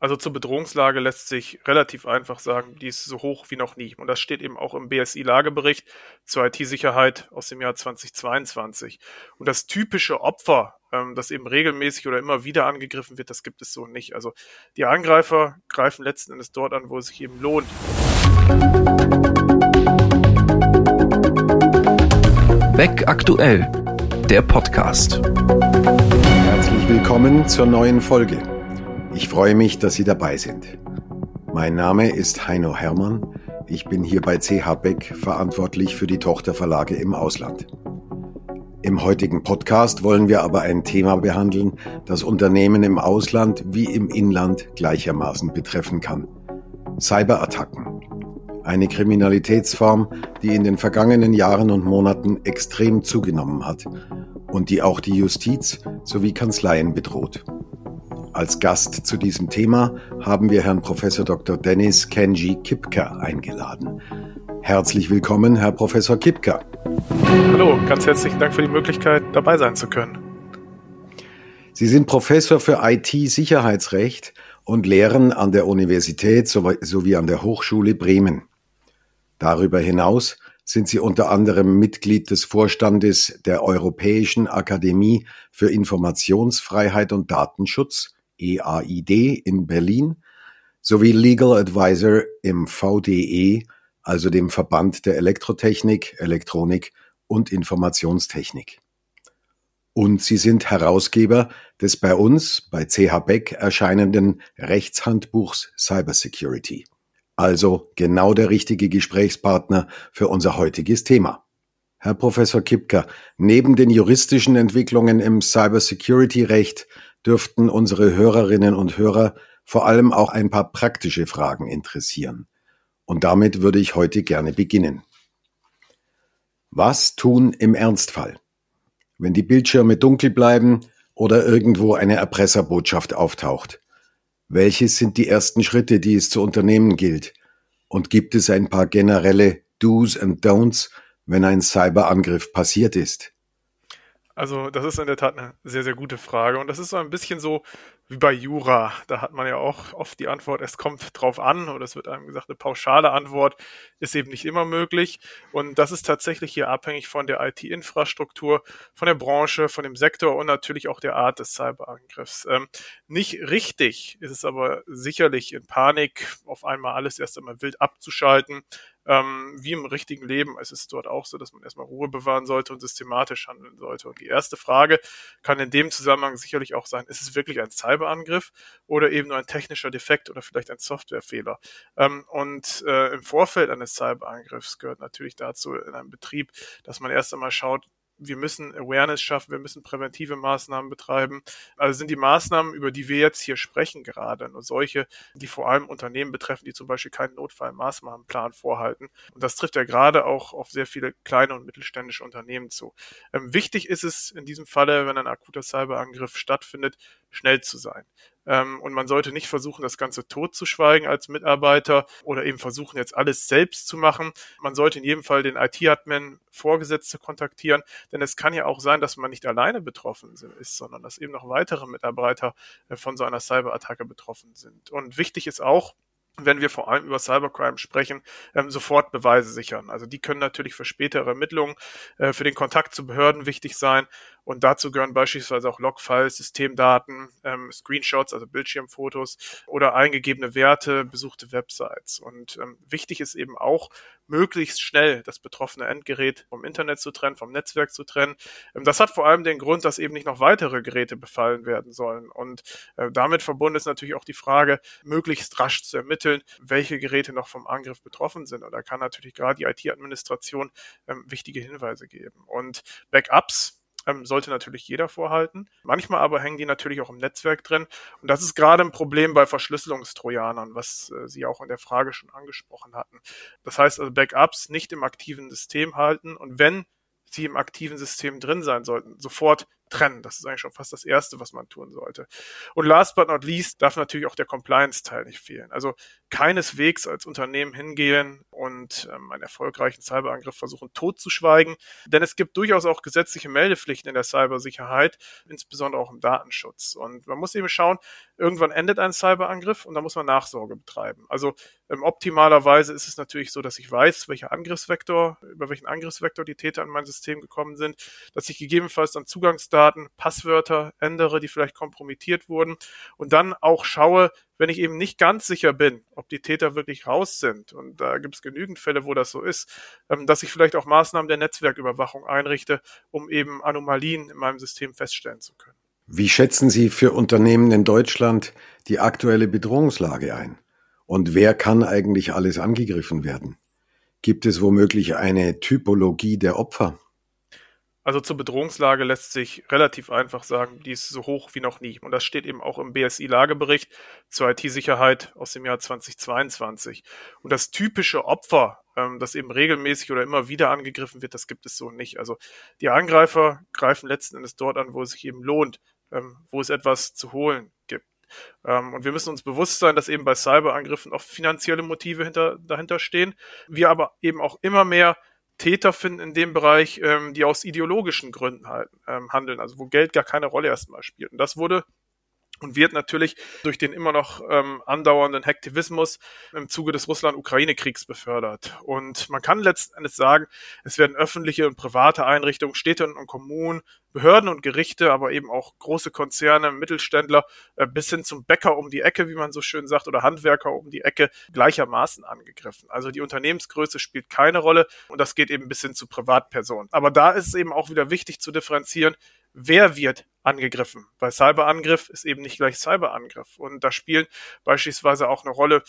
Also zur Bedrohungslage lässt sich relativ einfach sagen, die ist so hoch wie noch nie. Und das steht eben auch im BSI-Lagebericht zur IT-Sicherheit aus dem Jahr 2022. Und das typische Opfer, ähm, das eben regelmäßig oder immer wieder angegriffen wird, das gibt es so nicht. Also die Angreifer greifen letzten Endes dort an, wo es sich eben lohnt. Beck aktuell, der Podcast. Herzlich willkommen zur neuen Folge. Ich freue mich, dass Sie dabei sind. Mein Name ist Heino Hermann. Ich bin hier bei CH Beck verantwortlich für die Tochterverlage im Ausland. Im heutigen Podcast wollen wir aber ein Thema behandeln, das Unternehmen im Ausland wie im Inland gleichermaßen betreffen kann. Cyberattacken. Eine Kriminalitätsform, die in den vergangenen Jahren und Monaten extrem zugenommen hat und die auch die Justiz sowie Kanzleien bedroht. Als Gast zu diesem Thema haben wir Herrn Professor Dr. Dennis Kenji Kipka eingeladen. Herzlich willkommen, Herr Professor Kipka. Hallo, ganz herzlichen Dank für die Möglichkeit, dabei sein zu können. Sie sind Professor für IT-Sicherheitsrecht und lehren an der Universität sowie an der Hochschule Bremen. Darüber hinaus sind Sie unter anderem Mitglied des Vorstandes der Europäischen Akademie für Informationsfreiheit und Datenschutz EAID in Berlin sowie Legal Advisor im VDE, also dem Verband der Elektrotechnik, Elektronik und Informationstechnik. Und sie sind Herausgeber des bei uns, bei CH Beck, erscheinenden Rechtshandbuchs Cybersecurity. Also genau der richtige Gesprächspartner für unser heutiges Thema. Herr Professor Kipker, neben den juristischen Entwicklungen im Cybersecurity-Recht dürften unsere Hörerinnen und Hörer vor allem auch ein paar praktische Fragen interessieren. Und damit würde ich heute gerne beginnen. Was tun im Ernstfall? Wenn die Bildschirme dunkel bleiben oder irgendwo eine Erpresserbotschaft auftaucht. Welches sind die ersten Schritte, die es zu unternehmen gilt? Und gibt es ein paar generelle Do's and Don'ts, wenn ein Cyberangriff passiert ist? Also, das ist in der Tat eine sehr, sehr gute Frage. Und das ist so ein bisschen so wie bei Jura. Da hat man ja auch oft die Antwort, es kommt drauf an, oder es wird einem gesagt, eine pauschale Antwort ist eben nicht immer möglich. Und das ist tatsächlich hier abhängig von der IT-Infrastruktur, von der Branche, von dem Sektor und natürlich auch der Art des Cyberangriffs. Ähm, nicht richtig ist es aber sicherlich in Panik auf einmal alles erst einmal wild abzuschalten ähm, wie im richtigen Leben ist es dort auch so, dass man erstmal Ruhe bewahren sollte und systematisch handeln sollte. Und die erste Frage kann in dem Zusammenhang sicherlich auch sein, ist es wirklich ein Cyberangriff oder eben nur ein technischer Defekt oder vielleicht ein Softwarefehler? Ähm, und äh, im Vorfeld eines Cyberangriffs gehört natürlich dazu in einem Betrieb, dass man erst einmal schaut, wir müssen Awareness schaffen, wir müssen präventive Maßnahmen betreiben. Also sind die Maßnahmen, über die wir jetzt hier sprechen, gerade nur solche, die vor allem Unternehmen betreffen, die zum Beispiel keinen Notfallmaßnahmenplan vorhalten. Und das trifft ja gerade auch auf sehr viele kleine und mittelständische Unternehmen zu. Ähm, wichtig ist es in diesem Falle, wenn ein akuter Cyberangriff stattfindet, schnell zu sein. Ähm, und man sollte nicht versuchen, das Ganze totzuschweigen als Mitarbeiter oder eben versuchen, jetzt alles selbst zu machen. Man sollte in jedem Fall den IT-Admin Vorgesetzte kontaktieren, denn es kann ja auch sein, dass man nicht alleine betroffen ist, sondern dass eben noch weitere Mitarbeiter äh, von so einer Cyberattacke betroffen sind. Und wichtig ist auch, wenn wir vor allem über Cybercrime sprechen, ähm, sofort Beweise sichern. Also die können natürlich für spätere Ermittlungen, äh, für den Kontakt zu Behörden wichtig sein. Und dazu gehören beispielsweise auch Logfiles, Systemdaten, ähm, Screenshots, also Bildschirmfotos oder eingegebene Werte, besuchte Websites. Und ähm, wichtig ist eben auch, möglichst schnell das betroffene Endgerät vom Internet zu trennen, vom Netzwerk zu trennen. Ähm, das hat vor allem den Grund, dass eben nicht noch weitere Geräte befallen werden sollen. Und äh, damit verbunden ist natürlich auch die Frage, möglichst rasch zu ermitteln, welche Geräte noch vom Angriff betroffen sind. Und da kann natürlich gerade die IT-Administration ähm, wichtige Hinweise geben. Und Backups, ähm, sollte natürlich jeder vorhalten. Manchmal aber hängen die natürlich auch im Netzwerk drin. Und das ist gerade ein Problem bei Verschlüsselungstrojanern, was äh, Sie auch in der Frage schon angesprochen hatten. Das heißt also Backups nicht im aktiven System halten und wenn sie im aktiven System drin sein sollten, sofort trennen. Das ist eigentlich schon fast das Erste, was man tun sollte. Und last but not least darf natürlich auch der Compliance-Teil nicht fehlen. Also keineswegs als Unternehmen hingehen und ähm, einen erfolgreichen Cyberangriff versuchen totzuschweigen. Denn es gibt durchaus auch gesetzliche Meldepflichten in der Cybersicherheit, insbesondere auch im Datenschutz. Und man muss eben schauen, irgendwann endet ein Cyberangriff und da muss man Nachsorge betreiben. Also ähm, optimalerweise ist es natürlich so, dass ich weiß, welcher Angriffsvektor, über welchen Angriffsvektor die Täter in mein System gekommen sind, dass ich gegebenenfalls dann Zugangsdaten, Passwörter ändere, die vielleicht kompromittiert wurden und dann auch schaue, wenn ich eben nicht ganz sicher bin, ob die Täter wirklich raus sind, und da gibt es genügend Fälle, wo das so ist, ähm, dass ich vielleicht auch Maßnahmen der Netzwerküberwachung einrichte, um eben Anomalien in meinem System feststellen zu können. Wie schätzen Sie für Unternehmen in Deutschland die aktuelle Bedrohungslage ein? Und wer kann eigentlich alles angegriffen werden? Gibt es womöglich eine Typologie der Opfer? Also zur Bedrohungslage lässt sich relativ einfach sagen, die ist so hoch wie noch nie. Und das steht eben auch im BSI-Lagebericht zur IT-Sicherheit aus dem Jahr 2022. Und das typische Opfer, ähm, das eben regelmäßig oder immer wieder angegriffen wird, das gibt es so nicht. Also die Angreifer greifen letzten Endes dort an, wo es sich eben lohnt, ähm, wo es etwas zu holen gibt. Ähm, und wir müssen uns bewusst sein, dass eben bei Cyberangriffen oft finanzielle Motive hinter, dahinter stehen. Wir aber eben auch immer mehr Täter finden in dem Bereich, ähm, die aus ideologischen Gründen halt, ähm, handeln, also wo Geld gar keine Rolle erstmal spielt. Und das wurde und wird natürlich durch den immer noch ähm, andauernden Hektivismus im Zuge des Russland-Ukraine-Kriegs befördert. Und man kann letzten Endes sagen, es werden öffentliche und private Einrichtungen, Städte und Kommunen, Behörden und Gerichte, aber eben auch große Konzerne, Mittelständler äh, bis hin zum Bäcker um die Ecke, wie man so schön sagt, oder Handwerker um die Ecke gleichermaßen angegriffen. Also die Unternehmensgröße spielt keine Rolle und das geht eben bis hin zu Privatpersonen. Aber da ist es eben auch wieder wichtig zu differenzieren, wer wird angegriffen. Weil Cyberangriff ist eben nicht gleich Cyberangriff. Und da spielen beispielsweise auch eine Rolle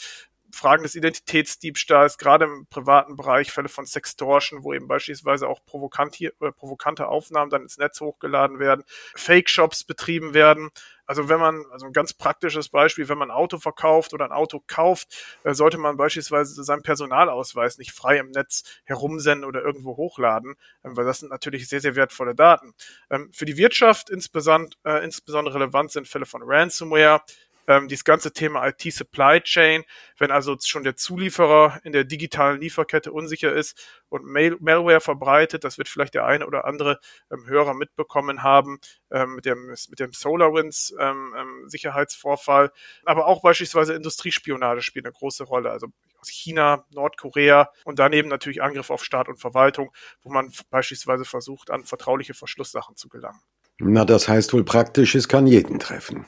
Fragen des Identitätsdiebstahls, gerade im privaten Bereich, Fälle von Sextortion, wo eben beispielsweise auch provokante, äh, provokante Aufnahmen dann ins Netz hochgeladen werden, Fake-Shops betrieben werden. Also wenn man, also ein ganz praktisches Beispiel, wenn man ein Auto verkauft oder ein Auto kauft, äh, sollte man beispielsweise seinen Personalausweis nicht frei im Netz herumsenden oder irgendwo hochladen, ähm, weil das sind natürlich sehr, sehr wertvolle Daten. Ähm, für die Wirtschaft insbesondere, äh, insbesondere relevant sind Fälle von Ransomware, ähm, dieses ganze Thema IT-Supply Chain, wenn also schon der Zulieferer in der digitalen Lieferkette unsicher ist und Mal Malware verbreitet, das wird vielleicht der eine oder andere ähm, Hörer mitbekommen haben ähm, mit dem, mit dem SolarWinds ähm, ähm, Sicherheitsvorfall, aber auch beispielsweise Industriespionage spielt eine große Rolle, also aus China, Nordkorea und daneben natürlich Angriff auf Staat und Verwaltung, wo man beispielsweise versucht, an vertrauliche Verschlusssachen zu gelangen. Na, das heißt wohl praktisch, es kann jeden treffen.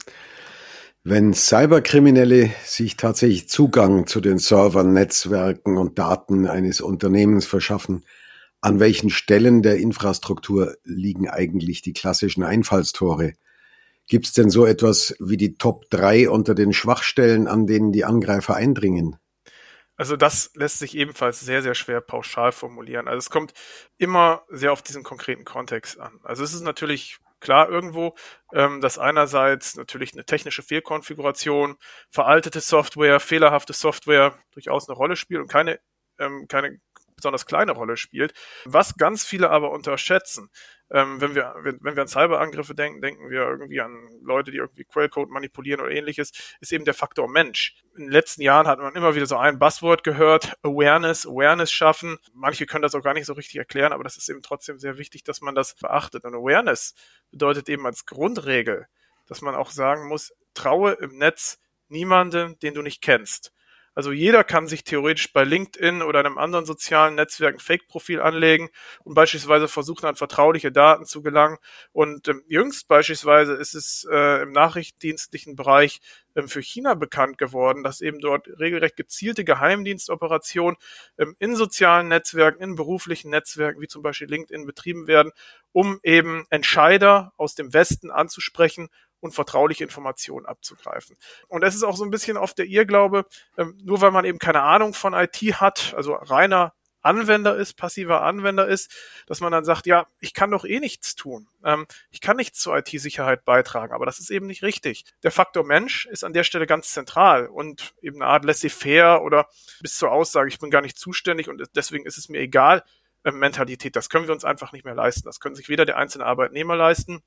Wenn Cyberkriminelle sich tatsächlich Zugang zu den Servern, Netzwerken und Daten eines Unternehmens verschaffen, an welchen Stellen der Infrastruktur liegen eigentlich die klassischen Einfallstore? Gibt es denn so etwas wie die Top 3 unter den Schwachstellen, an denen die Angreifer eindringen? Also das lässt sich ebenfalls sehr, sehr schwer pauschal formulieren. Also es kommt immer sehr auf diesen konkreten Kontext an. Also es ist natürlich klar irgendwo, ähm, dass einerseits natürlich eine technische Fehlkonfiguration, veraltete Software, fehlerhafte Software durchaus eine Rolle spielt und keine, ähm, keine besonders kleine Rolle spielt. Was ganz viele aber unterschätzen, ähm, wenn wir, wenn, wir an Cyberangriffe denken, denken wir irgendwie an Leute, die irgendwie Quellcode manipulieren oder ähnliches, ist eben der Faktor Mensch. In den letzten Jahren hat man immer wieder so ein Buzzword gehört, Awareness, Awareness schaffen. Manche können das auch gar nicht so richtig erklären, aber das ist eben trotzdem sehr wichtig, dass man das beachtet. Und Awareness bedeutet eben als Grundregel, dass man auch sagen muss, traue im Netz niemanden, den du nicht kennst. Also jeder kann sich theoretisch bei LinkedIn oder einem anderen sozialen Netzwerk ein Fake-Profil anlegen und beispielsweise versuchen, an vertrauliche Daten zu gelangen. Und ähm, jüngst beispielsweise ist es äh, im nachrichtendienstlichen Bereich ähm, für China bekannt geworden, dass eben dort regelrecht gezielte Geheimdienstoperationen ähm, in sozialen Netzwerken, in beruflichen Netzwerken, wie zum Beispiel LinkedIn, betrieben werden, um eben Entscheider aus dem Westen anzusprechen und vertrauliche Informationen abzugreifen. Und es ist auch so ein bisschen oft der Irrglaube, ähm, nur weil man eben keine Ahnung von IT hat, also reiner Anwender ist, passiver Anwender ist, dass man dann sagt, ja, ich kann doch eh nichts tun. Ähm, ich kann nichts zur IT-Sicherheit beitragen, aber das ist eben nicht richtig. Der Faktor Mensch ist an der Stelle ganz zentral und eben eine Art laissez-faire oder bis zur Aussage, ich bin gar nicht zuständig und deswegen ist es mir egal, äh, Mentalität. Das können wir uns einfach nicht mehr leisten. Das können sich weder der einzelne Arbeitnehmer leisten,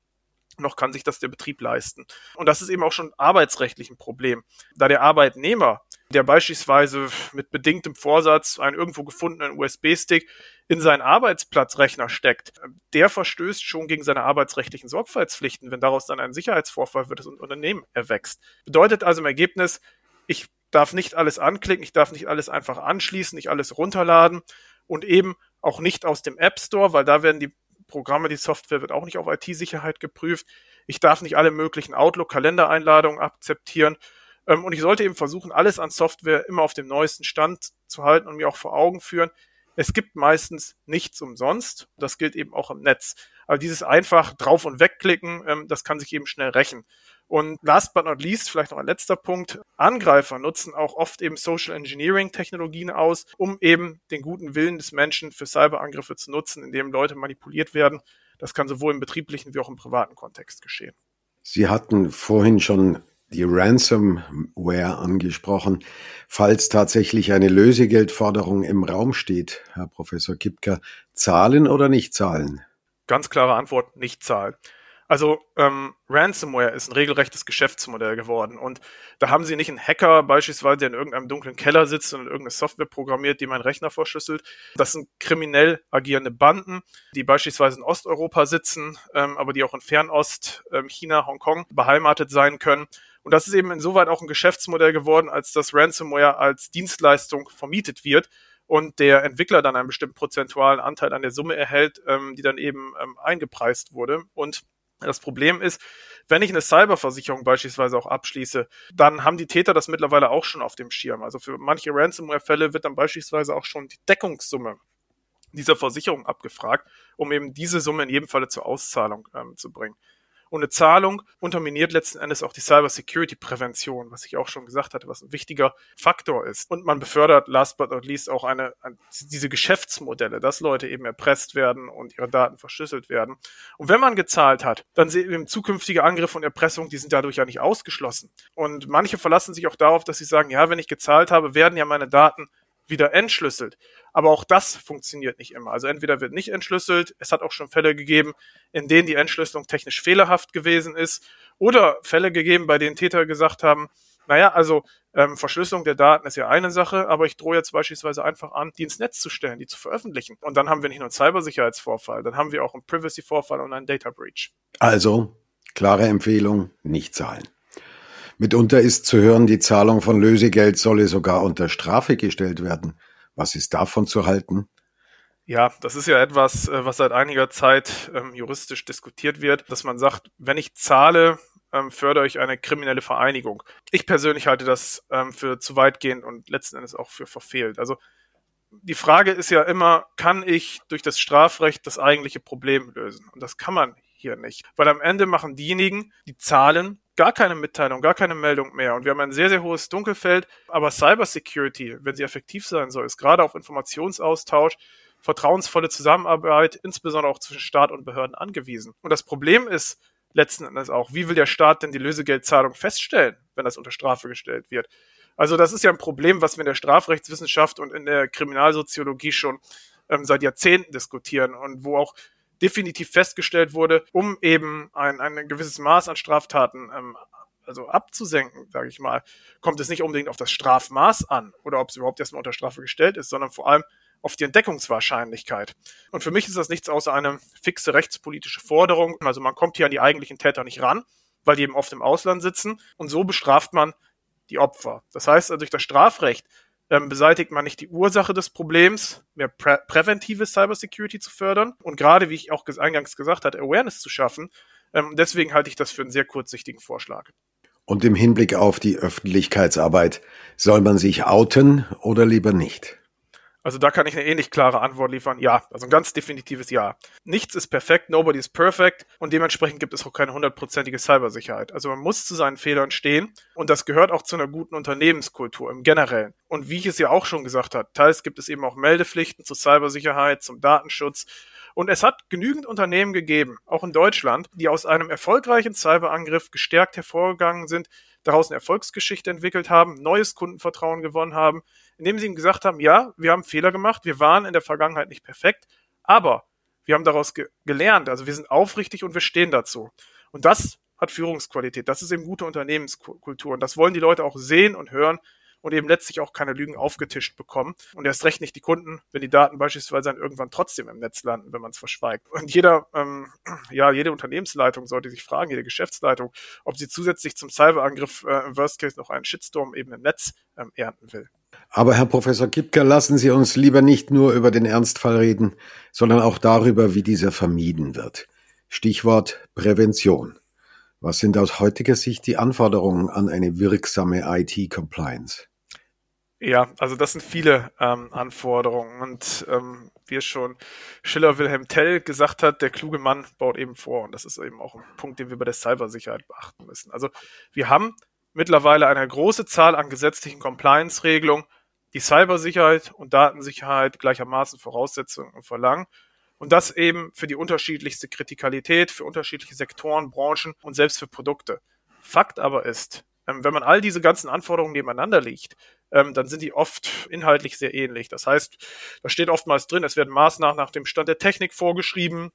noch kann sich das der Betrieb leisten. Und das ist eben auch schon arbeitsrechtlich ein Problem, da der Arbeitnehmer, der beispielsweise mit bedingtem Vorsatz einen irgendwo gefundenen USB-Stick in seinen Arbeitsplatzrechner steckt, der verstößt schon gegen seine arbeitsrechtlichen Sorgfaltspflichten, wenn daraus dann ein Sicherheitsvorfall für das Unternehmen erwächst. Bedeutet also im Ergebnis, ich darf nicht alles anklicken, ich darf nicht alles einfach anschließen, nicht alles runterladen und eben auch nicht aus dem App Store, weil da werden die Programme, die Software wird auch nicht auf IT-Sicherheit geprüft. Ich darf nicht alle möglichen Outlook-Kalendereinladungen akzeptieren. Ähm, und ich sollte eben versuchen, alles an Software immer auf dem neuesten Stand zu halten und mir auch vor Augen führen. Es gibt meistens nichts umsonst. Das gilt eben auch im Netz. Aber dieses einfach drauf und wegklicken, ähm, das kann sich eben schnell rächen. Und last but not least, vielleicht noch ein letzter Punkt. Angreifer nutzen auch oft eben Social Engineering Technologien aus, um eben den guten Willen des Menschen für Cyberangriffe zu nutzen, indem Leute manipuliert werden. Das kann sowohl im betrieblichen wie auch im privaten Kontext geschehen. Sie hatten vorhin schon die Ransomware angesprochen. Falls tatsächlich eine Lösegeldforderung im Raum steht, Herr Professor Kipker, zahlen oder nicht zahlen? Ganz klare Antwort, nicht zahlen. Also ähm, Ransomware ist ein regelrechtes Geschäftsmodell geworden und da haben sie nicht einen Hacker beispielsweise, der in irgendeinem dunklen Keller sitzt und irgendeine Software programmiert, die meinen Rechner verschlüsselt. Das sind kriminell agierende Banden, die beispielsweise in Osteuropa sitzen, ähm, aber die auch in Fernost, ähm, China, Hongkong beheimatet sein können. Und das ist eben insoweit auch ein Geschäftsmodell geworden, als dass Ransomware als Dienstleistung vermietet wird und der Entwickler dann einen bestimmten prozentualen Anteil an der Summe erhält, ähm, die dann eben ähm, eingepreist wurde. Und das Problem ist, wenn ich eine Cyberversicherung beispielsweise auch abschließe, dann haben die Täter das mittlerweile auch schon auf dem Schirm. Also für manche Ransomware-Fälle wird dann beispielsweise auch schon die Deckungssumme dieser Versicherung abgefragt, um eben diese Summe in jedem Falle zur Auszahlung ähm, zu bringen. Eine Zahlung unterminiert letzten Endes auch die Cyber-Security-Prävention, was ich auch schon gesagt hatte, was ein wichtiger Faktor ist. Und man befördert last but not least auch eine, eine diese Geschäftsmodelle, dass Leute eben erpresst werden und ihre Daten verschlüsselt werden. Und wenn man gezahlt hat, dann sehen zukünftige Angriffe und Erpressung, die sind dadurch ja nicht ausgeschlossen. Und manche verlassen sich auch darauf, dass sie sagen, ja, wenn ich gezahlt habe, werden ja meine Daten wieder entschlüsselt. Aber auch das funktioniert nicht immer. Also entweder wird nicht entschlüsselt, es hat auch schon Fälle gegeben, in denen die Entschlüsselung technisch fehlerhaft gewesen ist, oder Fälle gegeben, bei denen Täter gesagt haben, naja, also ähm, Verschlüsselung der Daten ist ja eine Sache, aber ich drohe jetzt beispielsweise einfach an, die ins Netz zu stellen, die zu veröffentlichen. Und dann haben wir nicht nur einen Cybersicherheitsvorfall, dann haben wir auch einen Privacy-Vorfall und einen Data Breach. Also, klare Empfehlung, nicht zahlen. Mitunter ist zu hören, die Zahlung von Lösegeld solle sogar unter Strafe gestellt werden. Was ist davon zu halten? Ja, das ist ja etwas, äh, was seit einiger Zeit ähm, juristisch diskutiert wird, dass man sagt, wenn ich zahle, ähm, fördere ich eine kriminelle Vereinigung. Ich persönlich halte das ähm, für zu weitgehend und letzten Endes auch für verfehlt. Also die Frage ist ja immer, kann ich durch das Strafrecht das eigentliche Problem lösen? Und das kann man hier nicht. Weil am Ende machen diejenigen, die zahlen, gar keine Mitteilung, gar keine Meldung mehr. Und wir haben ein sehr, sehr hohes Dunkelfeld. Aber Cybersecurity, wenn sie effektiv sein soll, ist gerade auf Informationsaustausch, vertrauensvolle Zusammenarbeit, insbesondere auch zwischen Staat und Behörden angewiesen. Und das Problem ist letzten Endes auch, wie will der Staat denn die Lösegeldzahlung feststellen, wenn das unter Strafe gestellt wird? Also das ist ja ein Problem, was wir in der Strafrechtswissenschaft und in der Kriminalsoziologie schon ähm, seit Jahrzehnten diskutieren und wo auch definitiv festgestellt wurde, um eben ein, ein gewisses Maß an Straftaten ähm, also abzusenken, sage ich mal, kommt es nicht unbedingt auf das Strafmaß an oder ob es überhaupt erstmal unter Strafe gestellt ist, sondern vor allem auf die Entdeckungswahrscheinlichkeit. Und für mich ist das nichts außer eine fixe rechtspolitische Forderung. Also man kommt hier an die eigentlichen Täter nicht ran, weil die eben oft im Ausland sitzen und so bestraft man die Opfer. Das heißt, also durch das Strafrecht ähm, beseitigt man nicht die Ursache des Problems, mehr prä präventive Cybersecurity zu fördern und gerade, wie ich auch eingangs gesagt habe, Awareness zu schaffen. Ähm, deswegen halte ich das für einen sehr kurzsichtigen Vorschlag. Und im Hinblick auf die Öffentlichkeitsarbeit, soll man sich outen oder lieber nicht? Also da kann ich eine ähnlich klare Antwort liefern. Ja, also ein ganz definitives Ja. Nichts ist perfekt, nobody is perfect und dementsprechend gibt es auch keine hundertprozentige Cybersicherheit. Also man muss zu seinen Fehlern stehen und das gehört auch zu einer guten Unternehmenskultur im Generellen. Und wie ich es ja auch schon gesagt habe, teils gibt es eben auch Meldepflichten zur Cybersicherheit, zum Datenschutz und es hat genügend Unternehmen gegeben, auch in Deutschland, die aus einem erfolgreichen Cyberangriff gestärkt hervorgegangen sind, daraus eine Erfolgsgeschichte entwickelt haben, neues Kundenvertrauen gewonnen haben, indem sie ihm gesagt haben, ja, wir haben Fehler gemacht, wir waren in der Vergangenheit nicht perfekt, aber wir haben daraus ge gelernt, also wir sind aufrichtig und wir stehen dazu. Und das hat Führungsqualität. Das ist eben gute Unternehmenskultur. Und das wollen die Leute auch sehen und hören und eben letztlich auch keine Lügen aufgetischt bekommen. Und erst recht nicht die Kunden, wenn die Daten beispielsweise dann irgendwann trotzdem im Netz landen, wenn man es verschweigt. Und jeder, ähm, ja, jede Unternehmensleitung sollte sich fragen, jede Geschäftsleitung, ob sie zusätzlich zum Cyberangriff äh, im Worst Case noch einen Shitstorm eben im Netz ähm, ernten will. Aber Herr Professor Kipker, lassen Sie uns lieber nicht nur über den Ernstfall reden, sondern auch darüber, wie dieser vermieden wird. Stichwort Prävention. Was sind aus heutiger Sicht die Anforderungen an eine wirksame IT-Compliance? Ja, also das sind viele ähm, Anforderungen und ähm, wie es schon Schiller Wilhelm Tell gesagt hat, der kluge Mann baut eben vor und das ist eben auch ein Punkt, den wir bei der Cybersicherheit beachten müssen. Also wir haben mittlerweile eine große Zahl an gesetzlichen Compliance-Regelungen, die Cybersicherheit und Datensicherheit gleichermaßen Voraussetzungen verlangen und das eben für die unterschiedlichste Kritikalität, für unterschiedliche Sektoren, Branchen und selbst für Produkte. Fakt aber ist, ähm, wenn man all diese ganzen Anforderungen nebeneinander legt, ähm, dann sind die oft inhaltlich sehr ähnlich. Das heißt, da steht oftmals drin, es werden Maßnahmen nach dem Stand der Technik vorgeschrieben.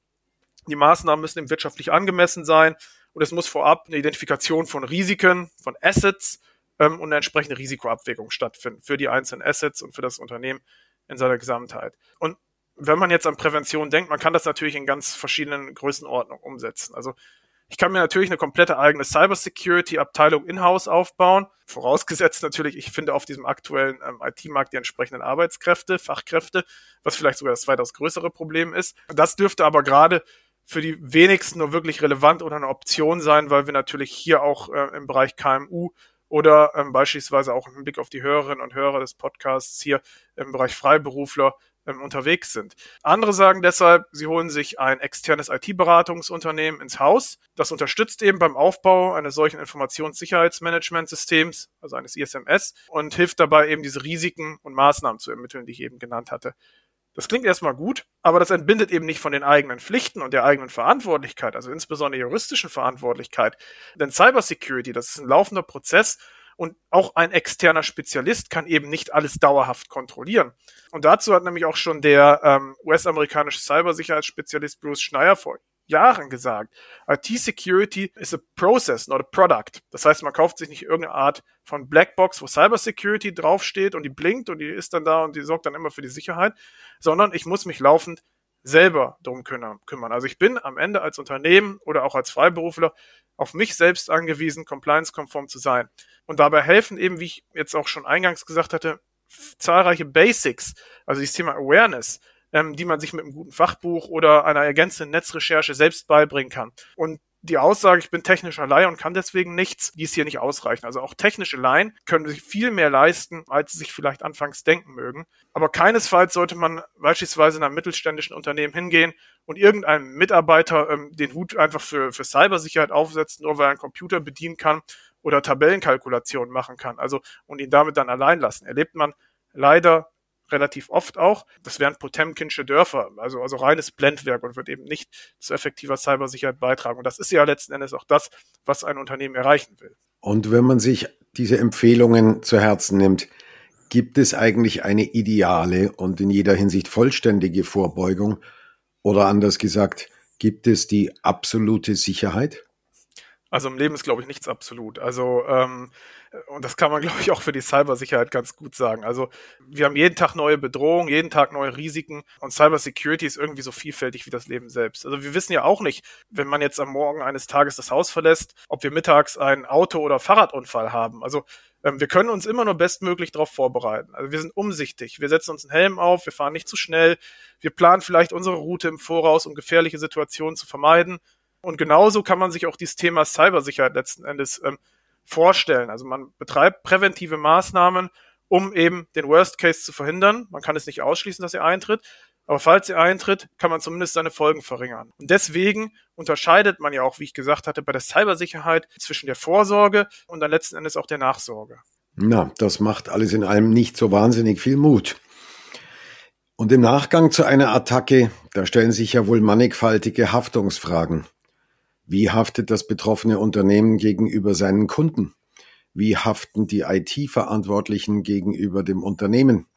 Die Maßnahmen müssen wirtschaftlich angemessen sein und es muss vorab eine Identifikation von Risiken, von Assets ähm, und eine entsprechende Risikoabwägung stattfinden für die einzelnen Assets und für das Unternehmen in seiner Gesamtheit. Und wenn man jetzt an Prävention denkt, man kann das natürlich in ganz verschiedenen Größenordnungen umsetzen. Also ich kann mir natürlich eine komplette eigene Cybersecurity-Abteilung in-house aufbauen. Vorausgesetzt natürlich, ich finde auf diesem aktuellen ähm, IT-Markt die entsprechenden Arbeitskräfte, Fachkräfte, was vielleicht sogar das weitaus größere Problem ist. Das dürfte aber gerade für die wenigsten nur wirklich relevant oder eine Option sein, weil wir natürlich hier auch äh, im Bereich KMU oder ähm, beispielsweise auch im Blick auf die Hörerinnen und Hörer des Podcasts hier im Bereich Freiberufler ähm, unterwegs sind. Andere sagen deshalb, sie holen sich ein externes IT-Beratungsunternehmen ins Haus. Das unterstützt eben beim Aufbau eines solchen Informationssicherheitsmanagementsystems, also eines ISMS, und hilft dabei eben diese Risiken und Maßnahmen zu ermitteln, die ich eben genannt hatte. Das klingt erstmal gut, aber das entbindet eben nicht von den eigenen Pflichten und der eigenen Verantwortlichkeit, also insbesondere juristischen Verantwortlichkeit. Denn Cybersecurity, das ist ein laufender Prozess und auch ein externer Spezialist kann eben nicht alles dauerhaft kontrollieren. Und dazu hat nämlich auch schon der ähm, US-amerikanische Cybersicherheitsspezialist Bruce Schneier vor Jahren gesagt, IT-Security is a process, not a product. Das heißt, man kauft sich nicht irgendeine Art von Blackbox, wo Cybersecurity draufsteht und die blinkt und die ist dann da und die sorgt dann immer für die Sicherheit, sondern ich muss mich laufend selber drum kümmern. Also ich bin am Ende als Unternehmen oder auch als Freiberufler auf mich selbst angewiesen, compliance-konform zu sein. Und dabei helfen eben, wie ich jetzt auch schon eingangs gesagt hatte, zahlreiche Basics, also das Thema Awareness, ähm, die man sich mit einem guten Fachbuch oder einer ergänzenden Netzrecherche selbst beibringen kann. Und die Aussage, ich bin technischer Laie und kann deswegen nichts, die ist hier nicht ausreichend. Also auch technische Laien können sich viel mehr leisten, als sie sich vielleicht anfangs denken mögen. Aber keinesfalls sollte man beispielsweise in einem mittelständischen Unternehmen hingehen und irgendeinem Mitarbeiter ähm, den Hut einfach für, für Cybersicherheit aufsetzen, nur weil er einen Computer bedienen kann oder Tabellenkalkulationen machen kann. Also und ihn damit dann allein lassen. Erlebt man leider relativ oft auch. Das wären Potemkinsche Dörfer, also, also reines Blendwerk und wird eben nicht zu effektiver Cybersicherheit beitragen. Und das ist ja letzten Endes auch das, was ein Unternehmen erreichen will. Und wenn man sich diese Empfehlungen zu Herzen nimmt, gibt es eigentlich eine ideale und in jeder Hinsicht vollständige Vorbeugung? Oder anders gesagt, gibt es die absolute Sicherheit? Also im Leben ist, glaube ich, nichts absolut. Also ähm, und das kann man, glaube ich, auch für die Cybersicherheit ganz gut sagen. Also wir haben jeden Tag neue Bedrohungen, jeden Tag neue Risiken und Cybersecurity ist irgendwie so vielfältig wie das Leben selbst. Also wir wissen ja auch nicht, wenn man jetzt am Morgen eines Tages das Haus verlässt, ob wir mittags einen Auto- oder Fahrradunfall haben. Also ähm, wir können uns immer nur bestmöglich darauf vorbereiten. Also wir sind umsichtig, wir setzen uns einen Helm auf, wir fahren nicht zu schnell, wir planen vielleicht unsere Route im Voraus, um gefährliche Situationen zu vermeiden. Und genauso kann man sich auch dieses Thema Cybersicherheit letzten Endes ähm, vorstellen. Also man betreibt präventive Maßnahmen, um eben den Worst Case zu verhindern. Man kann es nicht ausschließen, dass er eintritt. Aber falls er eintritt, kann man zumindest seine Folgen verringern. Und deswegen unterscheidet man ja auch, wie ich gesagt hatte, bei der Cybersicherheit zwischen der Vorsorge und dann letzten Endes auch der Nachsorge. Na, das macht alles in allem nicht so wahnsinnig viel Mut. Und im Nachgang zu einer Attacke, da stellen sich ja wohl mannigfaltige Haftungsfragen. Wie haftet das betroffene Unternehmen gegenüber seinen Kunden? Wie haften die IT-Verantwortlichen gegenüber dem Unternehmen?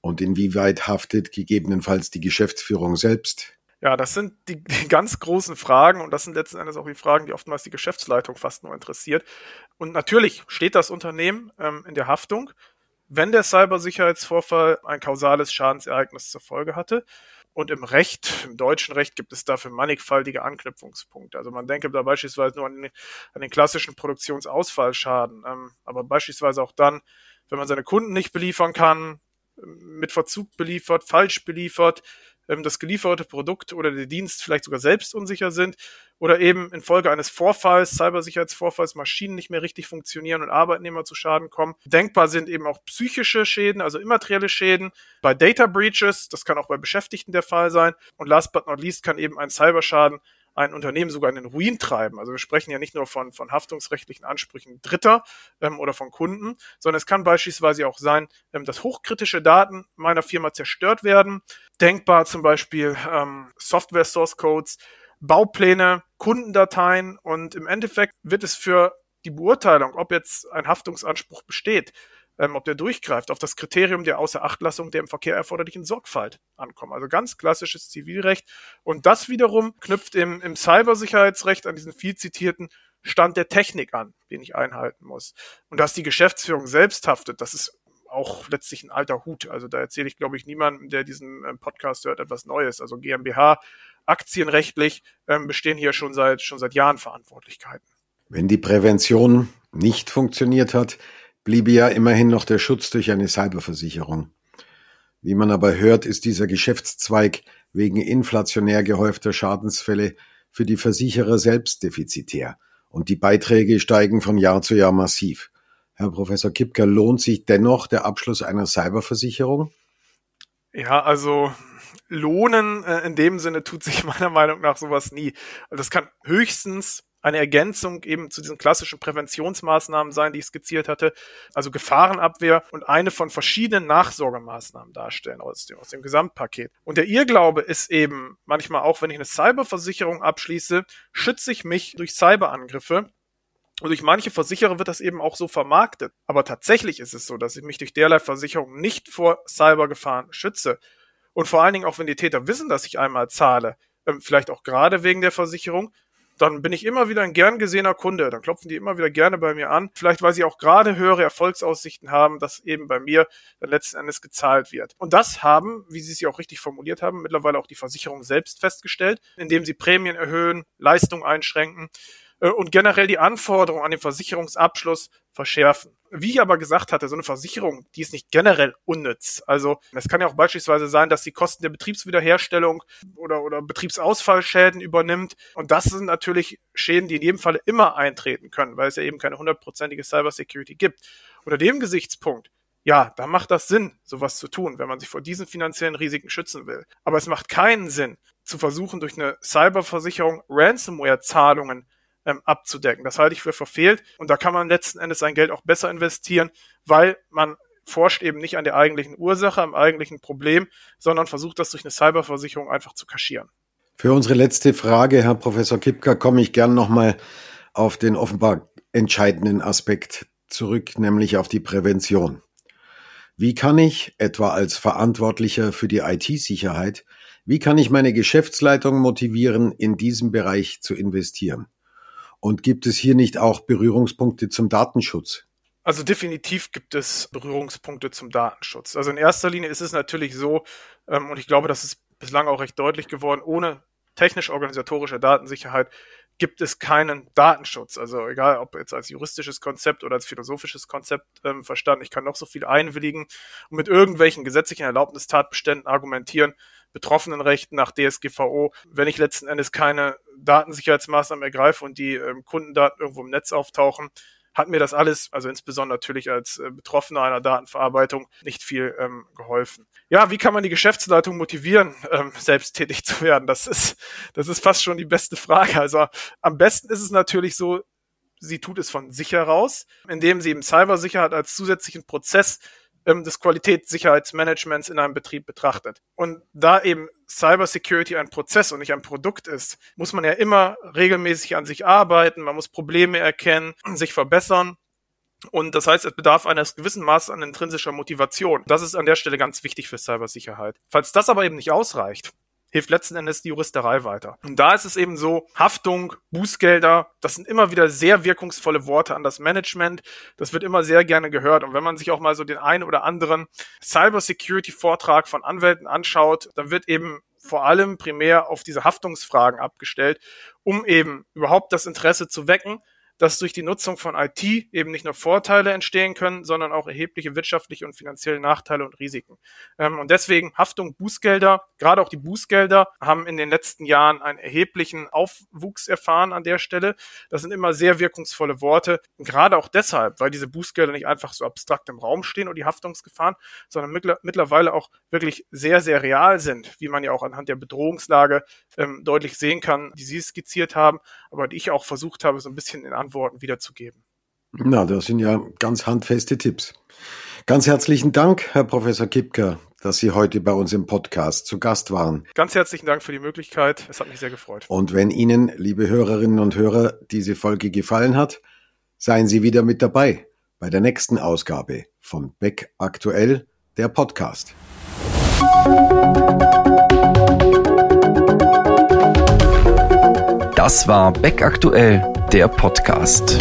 Und inwieweit haftet gegebenenfalls die Geschäftsführung selbst? Ja, das sind die, die, ganz großen Fragen und das sind letzten Endes auch die Fragen, die oftmals die Geschäftsleitung fast nur interessiert. Und natürlich steht das Unternehmen ähm, in der Haftung, wenn der Cybersicherheitsvorfall ein kausales Schadensereignis zur Folge hatte. Und im Recht, im deutschen Recht gibt es dafür mannigfaltige Anknüpfungspunkte. Also man denke da beispielsweise nur an den, an den klassischen Produktionsausfallschaden, ähm, aber beispielsweise auch dann, wenn man seine Kunden nicht beliefern kann, mit Verzug beliefert, falsch beliefert, ähm, das gelieferte Produkt oder der Dienst vielleicht sogar selbst unsicher sind oder eben infolge eines Vorfalls, Cybersicherheitsvorfalls, Maschinen nicht mehr richtig funktionieren und Arbeitnehmer zu Schaden kommen. Denkbar sind eben auch psychische Schäden, also immaterielle Schäden. Bei Data Breaches, das kann auch bei Beschäftigten der Fall sein. Und last but not least kann eben ein Cyberschaden ein Unternehmen sogar in den Ruin treiben. Also wir sprechen ja nicht nur von, von haftungsrechtlichen Ansprüchen Dritter ähm, oder von Kunden, sondern es kann beispielsweise auch sein, ähm, dass hochkritische Daten meiner Firma zerstört werden. Denkbar zum Beispiel ähm, Software Source Codes, Baupläne, Kundendateien und im Endeffekt wird es für die Beurteilung, ob jetzt ein Haftungsanspruch besteht, ähm, ob der durchgreift, auf das Kriterium der Außerachtlassung der im Verkehr erforderlichen Sorgfalt ankommen. Also ganz klassisches Zivilrecht. Und das wiederum knüpft im, im Cybersicherheitsrecht an diesen viel zitierten Stand der Technik an, den ich einhalten muss. Und dass die Geschäftsführung selbst haftet, das ist auch letztlich ein alter Hut. Also da erzähle ich, glaube ich, niemandem, der diesen ähm, Podcast hört, etwas Neues. Also GmbH, aktienrechtlich ähm, bestehen hier schon seit, schon seit Jahren Verantwortlichkeiten. Wenn die Prävention nicht funktioniert hat, bliebe ja immerhin noch der Schutz durch eine Cyberversicherung. Wie man aber hört, ist dieser Geschäftszweig wegen inflationär gehäufter Schadensfälle für die Versicherer selbst defizitär und die Beiträge steigen von Jahr zu Jahr massiv. Herr Professor Kipker, lohnt sich dennoch der Abschluss einer Cyberversicherung? Ja, also lohnen äh, in dem Sinne tut sich meiner Meinung nach sowas nie. Das kann höchstens eine Ergänzung eben zu diesen klassischen Präventionsmaßnahmen sein, die ich skizziert hatte, also Gefahrenabwehr und eine von verschiedenen Nachsorgemaßnahmen darstellen aus dem, aus dem Gesamtpaket. Und der Irrglaube ist eben manchmal auch, wenn ich eine Cyberversicherung abschließe, schütze ich mich durch Cyberangriffe. Und durch manche Versicherer wird das eben auch so vermarktet. Aber tatsächlich ist es so, dass ich mich durch derlei Versicherung nicht vor Cybergefahren schütze. Und vor allen Dingen auch, wenn die Täter wissen, dass ich einmal zahle, ähm, vielleicht auch gerade wegen der Versicherung, dann bin ich immer wieder ein gern gesehener Kunde. Dann klopfen die immer wieder gerne bei mir an. Vielleicht, weil sie auch gerade höhere Erfolgsaussichten haben, dass eben bei mir dann letzten Endes gezahlt wird. Und das haben, wie Sie es ja auch richtig formuliert haben, mittlerweile auch die Versicherung selbst festgestellt, indem sie Prämien erhöhen, Leistung einschränken und generell die Anforderungen an den Versicherungsabschluss verschärfen. Wie ich aber gesagt hatte, so eine Versicherung, die ist nicht generell unnütz. Also es kann ja auch beispielsweise sein, dass die Kosten der Betriebswiederherstellung oder, oder Betriebsausfallschäden übernimmt. Und das sind natürlich Schäden, die in jedem Falle immer eintreten können, weil es ja eben keine hundertprozentige Cybersecurity gibt. Unter dem Gesichtspunkt ja, da macht das Sinn, sowas zu tun, wenn man sich vor diesen finanziellen Risiken schützen will. Aber es macht keinen Sinn, zu versuchen, durch eine Cyberversicherung Ransomware-Zahlungen ähm, abzudecken. Das halte ich für verfehlt und da kann man letzten Endes sein Geld auch besser investieren, weil man forscht eben nicht an der eigentlichen Ursache, am eigentlichen Problem, sondern versucht das durch eine Cyberversicherung einfach zu kaschieren. Für unsere letzte Frage, Herr Professor Kipka, komme ich gern nochmal auf den offenbar entscheidenden Aspekt zurück, nämlich auf die Prävention. Wie kann ich, etwa als Verantwortlicher für die IT-Sicherheit, wie kann ich meine Geschäftsleitung motivieren, in diesem Bereich zu investieren? Und gibt es hier nicht auch Berührungspunkte zum Datenschutz? Also definitiv gibt es Berührungspunkte zum Datenschutz. Also in erster Linie ist es natürlich so, ähm, und ich glaube, das ist bislang auch recht deutlich geworden, ohne technisch-organisatorische Datensicherheit gibt es keinen Datenschutz. Also egal, ob jetzt als juristisches Konzept oder als philosophisches Konzept ähm, verstanden, ich kann noch so viel einwilligen und mit irgendwelchen gesetzlichen Erlaubnistatbeständen argumentieren, Betroffenenrechten nach DSGVO, wenn ich letzten Endes keine Datensicherheitsmaßnahmen ergreife und die ähm, Kundendaten irgendwo im Netz auftauchen, hat mir das alles, also insbesondere natürlich als äh, Betroffener einer Datenverarbeitung, nicht viel ähm, geholfen. Ja, wie kann man die Geschäftsleitung motivieren, ähm, selbst tätig zu werden? Das ist, das ist fast schon die beste Frage. Also am besten ist es natürlich so, sie tut es von sich heraus, indem sie eben Cybersicherheit als zusätzlichen Prozess ähm, des Qualitätssicherheitsmanagements in einem Betrieb betrachtet. Und da eben Cybersecurity ein Prozess und nicht ein Produkt ist, muss man ja immer regelmäßig an sich arbeiten, man muss Probleme erkennen, sich verbessern. Und das heißt, es bedarf eines gewissen Maßes an intrinsischer Motivation. Das ist an der Stelle ganz wichtig für Cybersicherheit. Falls das aber eben nicht ausreicht, hilft letzten Endes die Juristerei weiter. Und da ist es eben so, Haftung, Bußgelder, das sind immer wieder sehr wirkungsvolle Worte an das Management. Das wird immer sehr gerne gehört. Und wenn man sich auch mal so den einen oder anderen Cybersecurity-Vortrag von Anwälten anschaut, dann wird eben vor allem primär auf diese Haftungsfragen abgestellt, um eben überhaupt das Interesse zu wecken, dass durch die Nutzung von IT eben nicht nur Vorteile entstehen können, sondern auch erhebliche wirtschaftliche und finanzielle Nachteile und Risiken. Ähm, und deswegen Haftung, Bußgelder, gerade auch die Bußgelder haben in den letzten Jahren einen erheblichen Aufwuchs erfahren an der Stelle. Das sind immer sehr wirkungsvolle Worte. Und gerade auch deshalb, weil diese Bußgelder nicht einfach so abstrakt im Raum stehen und die Haftungsgefahren, sondern mittlerweile auch wirklich sehr, sehr real sind, wie man ja auch anhand der Bedrohungslage ähm, deutlich sehen kann, die Sie skizziert haben, aber die ich auch versucht habe, so ein bisschen in Antworten wiederzugeben. Na, das sind ja ganz handfeste Tipps. Ganz herzlichen Dank, Herr Professor Kipker, dass Sie heute bei uns im Podcast zu Gast waren. Ganz herzlichen Dank für die Möglichkeit. Es hat mich sehr gefreut. Und wenn Ihnen, liebe Hörerinnen und Hörer, diese Folge gefallen hat, seien Sie wieder mit dabei bei der nächsten Ausgabe von Beck Aktuell, der Podcast. Das war Beck Aktuell, der Podcast.